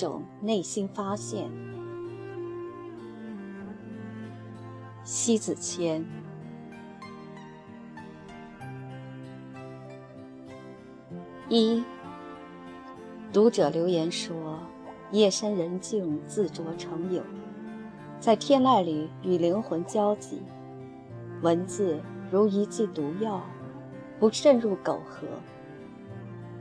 种内心发现。西子谦。一读者留言说：“夜深人静，自酌成友，在天籁里与灵魂交集，文字如一剂毒药，不渗入苟合。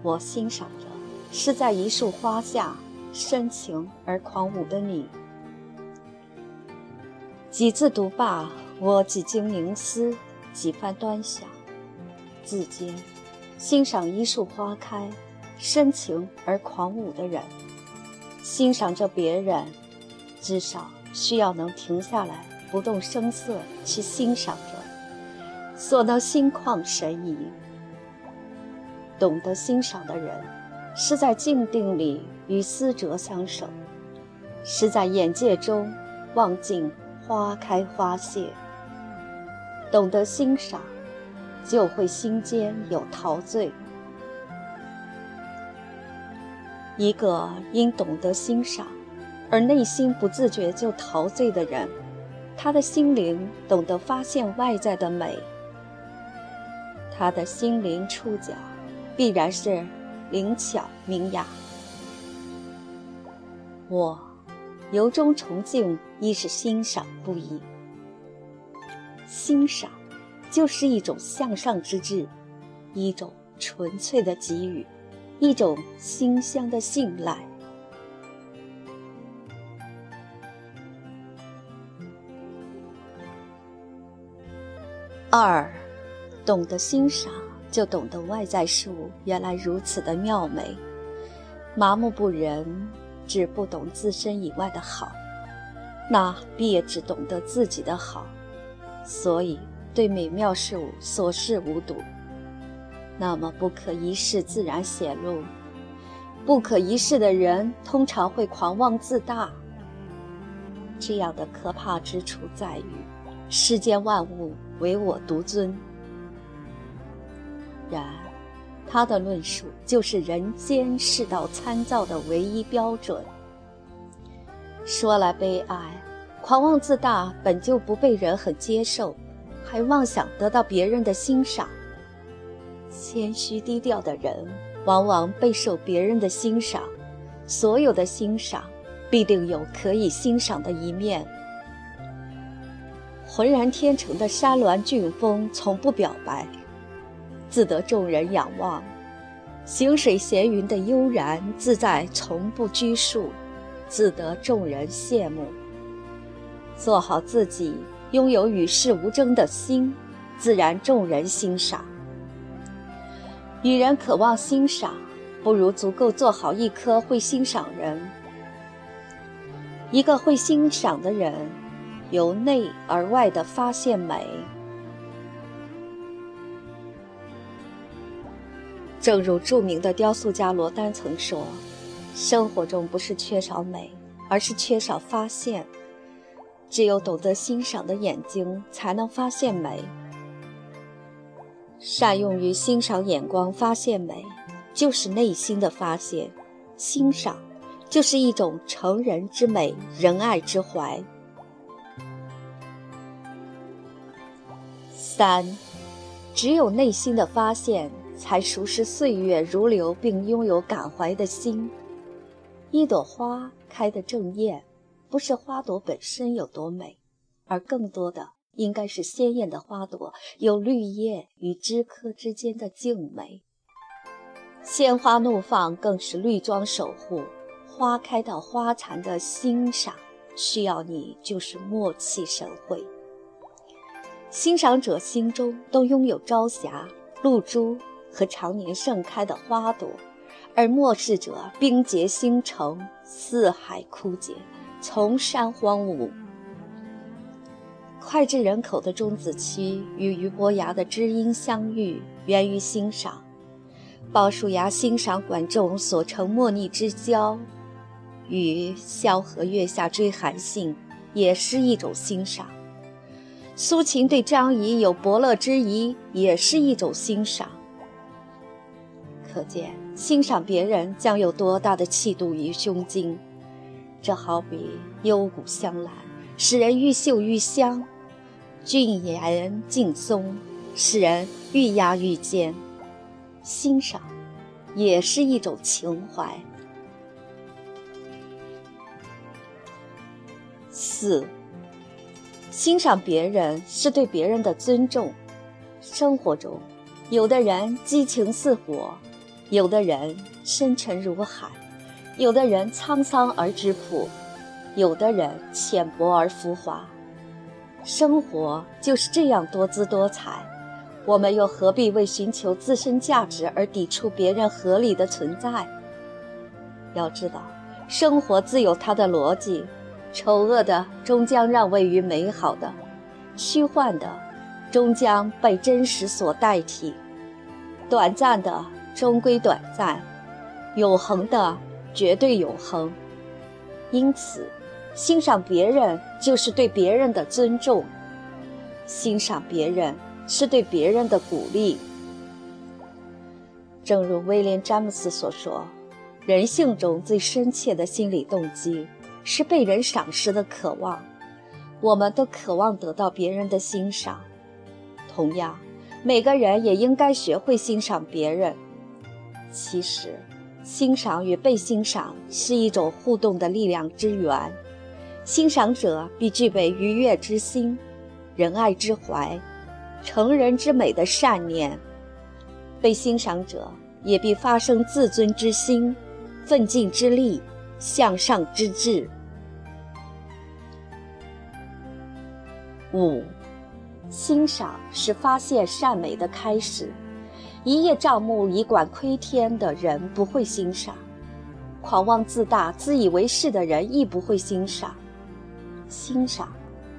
我欣赏着，是在一束花下深情而狂舞的你。”几字读罢，我几经凝思，几番端详，至今。欣赏一树花开，深情而狂舞的人，欣赏着别人，至少需要能停下来，不动声色去欣赏着，所能心旷神怡。懂得欣赏的人，是在静定里与思哲相守，是在眼界中望尽花开花谢。懂得欣赏。就会心间有陶醉。一个因懂得欣赏，而内心不自觉就陶醉的人，他的心灵懂得发现外在的美，他的心灵触角必然是灵巧明雅。我由衷崇敬，亦是欣赏不已。欣赏。就是一种向上之志，一种纯粹的给予，一种馨香的信赖。二，懂得欣赏，就懂得外在事物原来如此的妙美。麻木不仁，只不懂自身以外的好，那必也只懂得自己的好。所以。对美妙事物所视无睹，那么不可一世自然显露。不可一世的人通常会狂妄自大。这样的可怕之处在于，世间万物唯我独尊。然，他的论述就是人间世道参照的唯一标准。说来悲哀，狂妄自大本就不被人很接受。还妄想得到别人的欣赏，谦虚低调的人往往备受别人的欣赏。所有的欣赏必定有可以欣赏的一面。浑然天成的山峦峻峰从不表白，自得众人仰望；行水闲云的悠然自在从不拘束，自得众人羡慕。做好自己。拥有与世无争的心，自然众人欣赏。与人渴望欣赏，不如足够做好一颗会欣赏人。一个会欣赏的人，由内而外的发现美。正如著名的雕塑家罗丹曾说：“生活中不是缺少美，而是缺少发现。”只有懂得欣赏的眼睛，才能发现美。善用于欣赏眼光发现美，就是内心的发现。欣赏，就是一种成人之美，仁爱之怀。三，只有内心的发现，才熟识岁月如流，并拥有感怀的心。一朵花开得正艳。不是花朵本身有多美，而更多的应该是鲜艳的花朵有绿叶与枝柯之间的静美。鲜花怒放更是绿装守护，花开到花残的欣赏，需要你就是默契神会。欣赏者心中都拥有朝霞、露珠和常年盛开的花朵，而漠视者冰结星辰，四海枯竭。丛山荒芜，脍炙人口的钟子期与俞伯牙的知音相遇，源于欣赏；鲍叔牙欣赏管仲所成莫逆之交，与萧何月下追韩信，也是一种欣赏；苏秦对张仪有伯乐之谊，也是一种欣赏。可见，欣赏别人将有多大的气度与胸襟。这好比幽谷香兰，使人愈嗅愈香；俊颜劲松，使人愈压愈坚。欣赏，也是一种情怀。四，欣赏别人是对别人的尊重。生活中，有的人激情似火，有的人深沉如海，有的人沧桑而质朴，有的人浅薄而浮华。生活就是这样多姿多彩。我们又何必为寻求自身价值而抵触别人合理的存在？要知道，生活自有它的逻辑，丑恶的终将让位于美好的，虚幻的终将被真实所代替，短暂的终归短暂，永恒的绝对永恒。因此，欣赏别人就是对别人的尊重，欣赏别人。是对别人的鼓励。正如威廉·詹姆斯所说：“人性中最深切的心理动机是被人赏识的渴望。我们都渴望得到别人的欣赏。同样，每个人也应该学会欣赏别人。其实，欣赏与被欣赏是一种互动的力量之源。欣赏者必具备愉悦之心、仁爱之怀。”成人之美的善念，被欣赏者也必发生自尊之心、奋进之力、向上之志。五，欣赏是发现善美的开始。一叶障目、以管窥天的人不会欣赏；狂妄自大、自以为是的人亦不会欣赏。欣赏，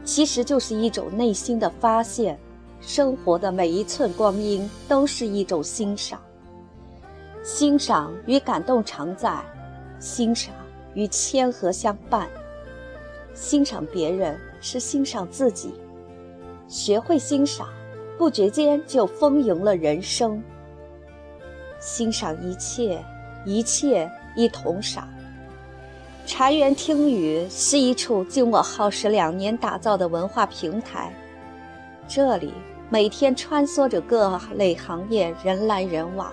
其实就是一种内心的发现。生活的每一寸光阴都是一种欣赏，欣赏与感动常在，欣赏与谦和相伴。欣赏别人是欣赏自己，学会欣赏，不觉间就丰盈了人生。欣赏一切，一切一同赏。禅园听雨是一处经我耗时两年打造的文化平台，这里。每天穿梭着各类行业，人来人往。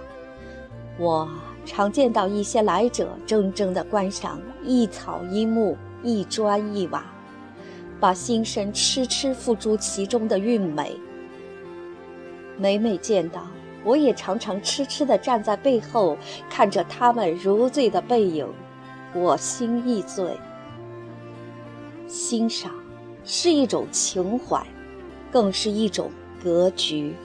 我常见到一些来者怔怔地观赏一草一木、一砖一瓦，把心神痴痴付诸其中的韵美。每每见到，我也常常痴痴地站在背后，看着他们如醉的背影，我心亦醉。欣赏是一种情怀，更是一种。格局。